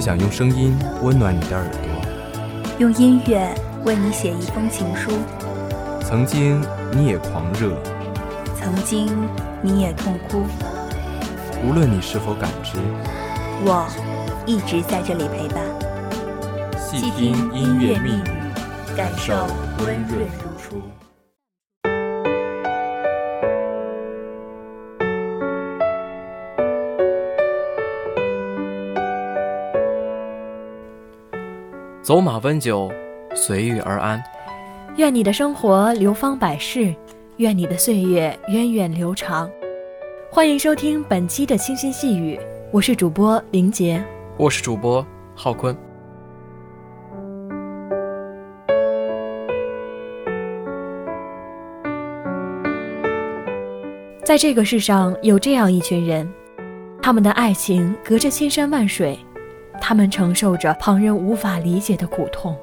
只想用声音温暖你的耳朵，用音乐为你写一封情书。曾经你也狂热，曾经你也痛哭。无论你是否感知，我一直在这里陪伴。细听音乐密语，感受温润走马温酒，随遇而安。愿你的生活流芳百世，愿你的岁月源远流长。欢迎收听本期的清新细语，我是主播林杰，我是主播浩坤。在这个世上，有这样一群人，他们的爱情隔着千山万水，他们承受着旁人无法理解的苦痛，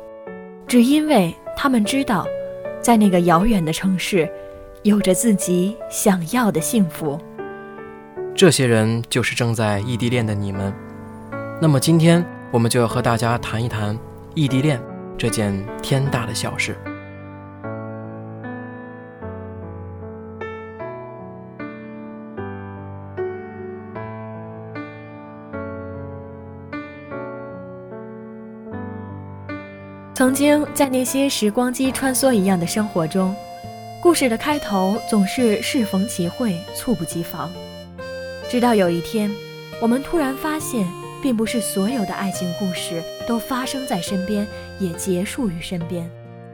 只因为他们知道，在那个遥远的城市，有着自己想要的幸福。这些人就是正在异地恋的你们。那么今天我们就要和大家谈一谈异地恋这件天大的小事。曾经在那些时光机穿梭一样的生活中，故事的开头总是适逢其会，猝不及防。直到有一天，我们突然发现，并不是所有的爱情故事都发生在身边，也结束于身边。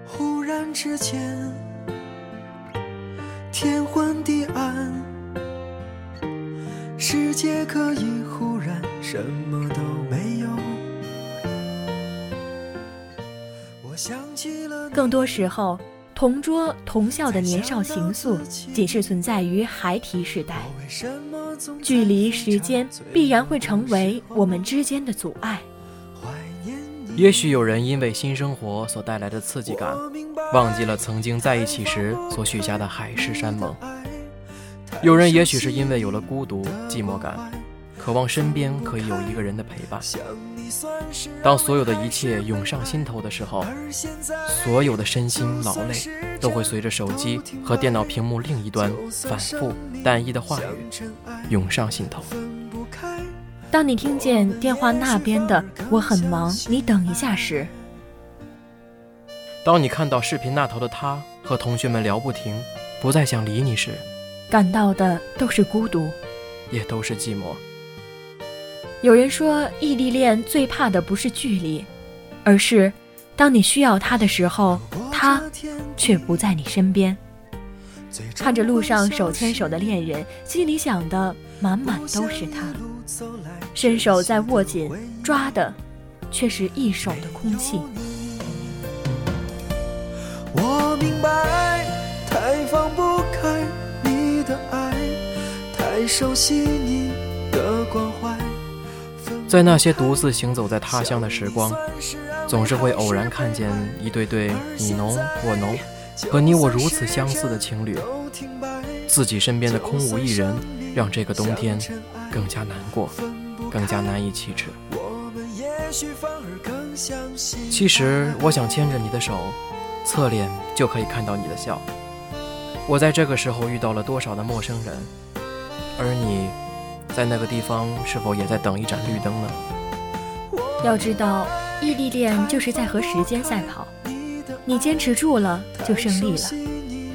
忽然之间，天昏地暗，世界可以忽然什么都更多时候，同桌同校的年少情愫，仅是存在于孩提时代。距离、时间必然会成为我们之间的阻碍。也许有人因为新生活所带来的刺激感，忘记了曾经在一起时所许下的海誓山盟；有人也许是因为有了孤独、寂寞感。渴望身边可以有一个人的陪伴。当所有的一切涌上心头的时候，所有的身心劳累都会随着手机和电脑屏幕另一端反复单一的话语涌上心头。当你听见电话那边的“我很忙，你等一下”时，当你看到视频那头的他和同学们聊不停，不再想理你时，感到的都是孤独，也都是寂寞。有人说，异地恋最怕的不是距离，而是当你需要他的时候，他却不在你身边。看着路上手牵手的恋人，心里想的满满都是他，伸手在握紧，抓的却是一手的空气。我明白，太放不开你的爱，太熟悉你的关。在那些独自行走在他乡的时光，总是会偶然看见一对对你侬我侬，和你我如此相似的情侣。自己身边的空无一人，让这个冬天更加难过，更加难以启齿。其实我想牵着你的手，侧脸就可以看到你的笑。我在这个时候遇到了多少的陌生人，而你。在那个地方，是否也在等一盏绿灯呢？要知道，异地恋就是在和时间赛跑，你坚持住了就胜利了，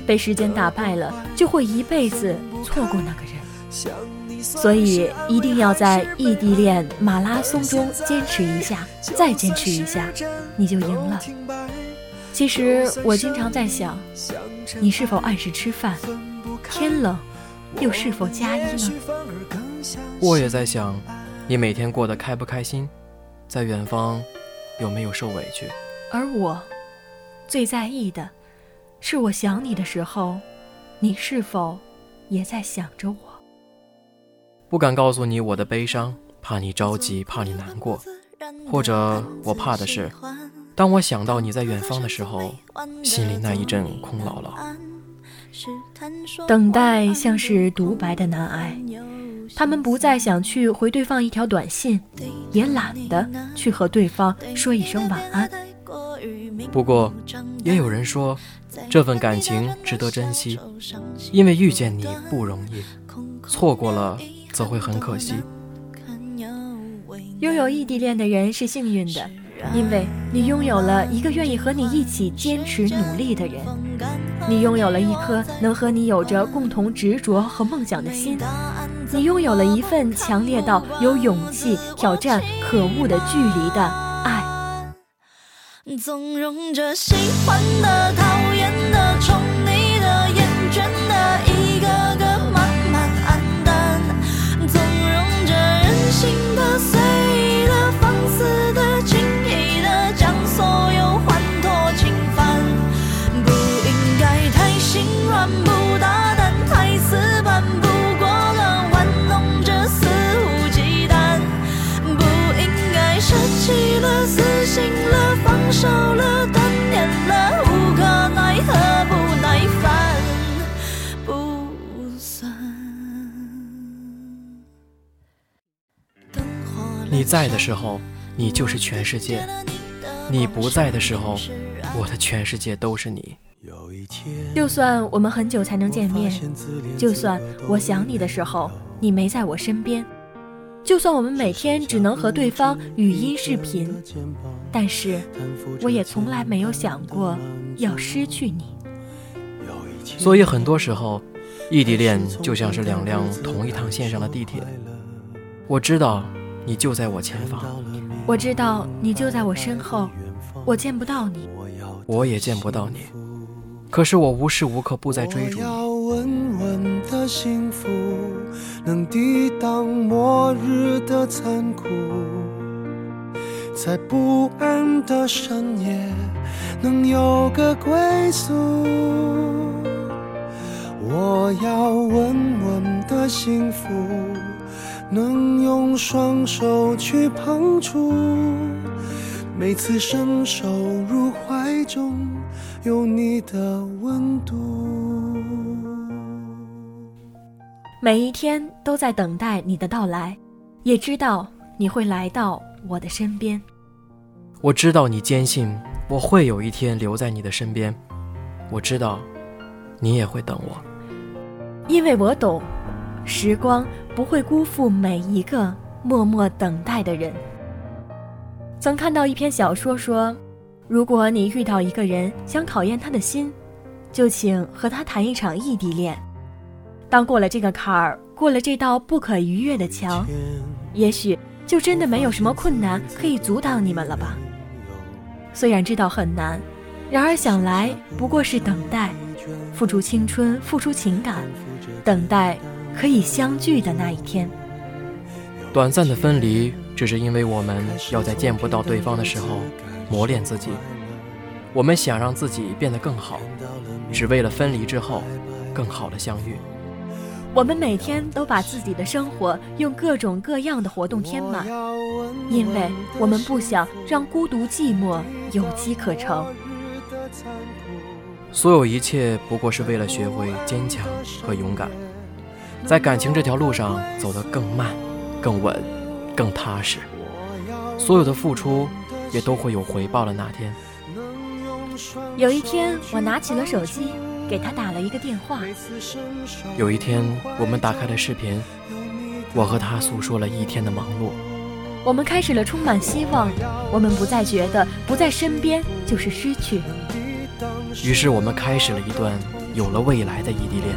被时间打败了就会一辈子错过那个人。所以一定要在异地恋马拉松中坚持一下，再坚持一下，你就赢了。其实我经常在想，你是否按时吃饭？天冷，又是否加衣呢？我也在想，你每天过得开不开心，在远方有没有受委屈？而我最在意的，是我想你的时候，你是否也在想着我？不敢告诉你我的悲伤，怕你着急，怕你难过，或者我怕的是，当我想到你在远方的时候，心里那一阵空落落。等待像是独白的难挨。他们不再想去回对方一条短信，也懒得去和对方说一声晚安。不过，也有人说，这份感情值得珍惜，因为遇见你不容易，错过了则会很可惜。拥有异地恋的人是幸运的，因为你拥有了一个愿意和你一起坚持努力的人，你拥有了一颗能和你有着共同执着和梦想的心，你拥有了一份强烈到有勇气挑战可恶的距离的爱。纵容着喜欢的、讨厌的、宠溺的、厌倦在的时候，你就是全世界；你不在的时候，我的全世界都是你。就算我们很久才能见面，就算我想你的时候，你没在我身边。就算我们每天只能和对方语音视频，但是我也从来没有想过要失去你。所以很多时候，异地恋就像是两辆同一趟线上的地铁。我知道你就在我前方，我知道你就在我身后，我见不到你，我也见不到你。可是我无时无刻不在追逐你。能抵挡末日的残酷，在不安的深夜能有个归宿。我要稳稳的幸福，能用双手去碰触，每次伸手入怀中有你的温度。每一天都在等待你的到来，也知道你会来到我的身边。我知道你坚信我会有一天留在你的身边，我知道你也会等我，因为我懂，时光不会辜负每一个默默等待的人。曾看到一篇小说说，如果你遇到一个人想考验他的心，就请和他谈一场异地恋。当过了这个坎儿，过了这道不可逾越的墙，也许就真的没有什么困难可以阻挡你们了吧。虽然知道很难，然而想来不过是等待，付出青春，付出情感，等待可以相聚的那一天。短暂的分离，只是因为我们要在见不到对方的时候磨练自己。我们想让自己变得更好，只为了分离之后更好的相遇。我们每天都把自己的生活用各种各样的活动填满，因为我们不想让孤独寂寞有机可乘。所有一切不过是为了学会坚强和勇敢，在感情这条路上走得更慢、更稳、更踏实。所有的付出也都会有回报的那天。有一天，我拿起了手机。给他打了一个电话。有一天，我们打开了视频，我和他诉说了一天的忙碌。我们开始了充满希望，我们不再觉得不在身边就是失去。于是，我们开始了一段有了未来的异地恋。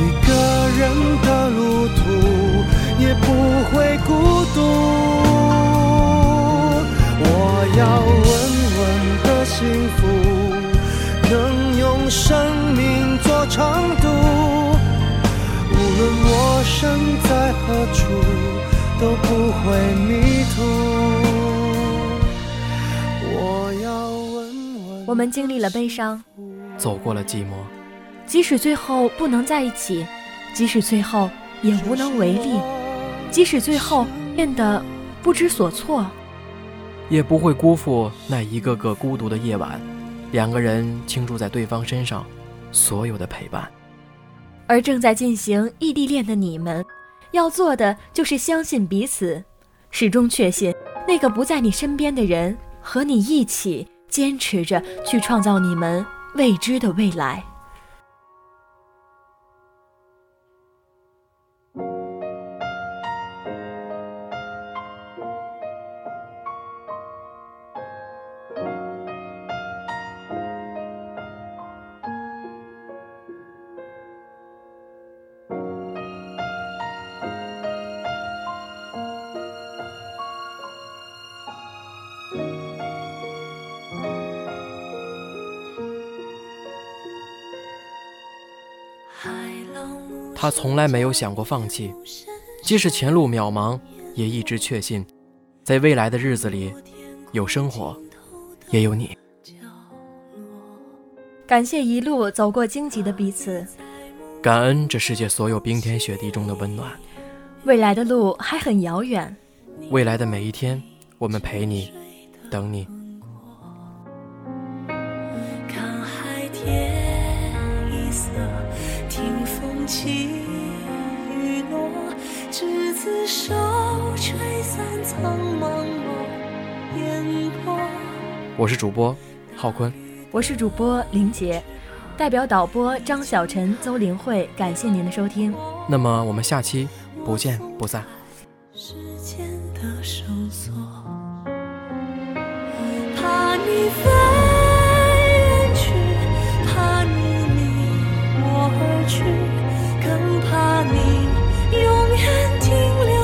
一个人的路途也不会孤独。我要稳稳的幸福，能用生命做。长度，无论我身在何处，都不会迷途。我要稳稳。我们经历了悲伤，走过了寂寞，即使最后不能在一起，即使最后也无能为力，即使最后变得不知所措，也不会辜负那一个个孤独的夜晚，两个人倾注在对方身上。所有的陪伴，而正在进行异地恋的你们，要做的就是相信彼此，始终确信那个不在你身边的人和你一起坚持着去创造你们未知的未来。他从来没有想过放弃，即使前路渺茫，也一直确信，在未来的日子里，有生活，也有你。感谢一路走过荆棘的彼此，感恩这世界所有冰天雪地中的温暖。未来的路还很遥远，未来的每一天，我们陪你，等你。起雨落，执子手，吹散苍茫烟波。我是主播浩坤，我是主播林杰，代表导播张小晨、邹林慧，感谢您的收听。那么我们下期不见不散。时间的绳索，怕你飞远去，怕你离我而去。你永远停留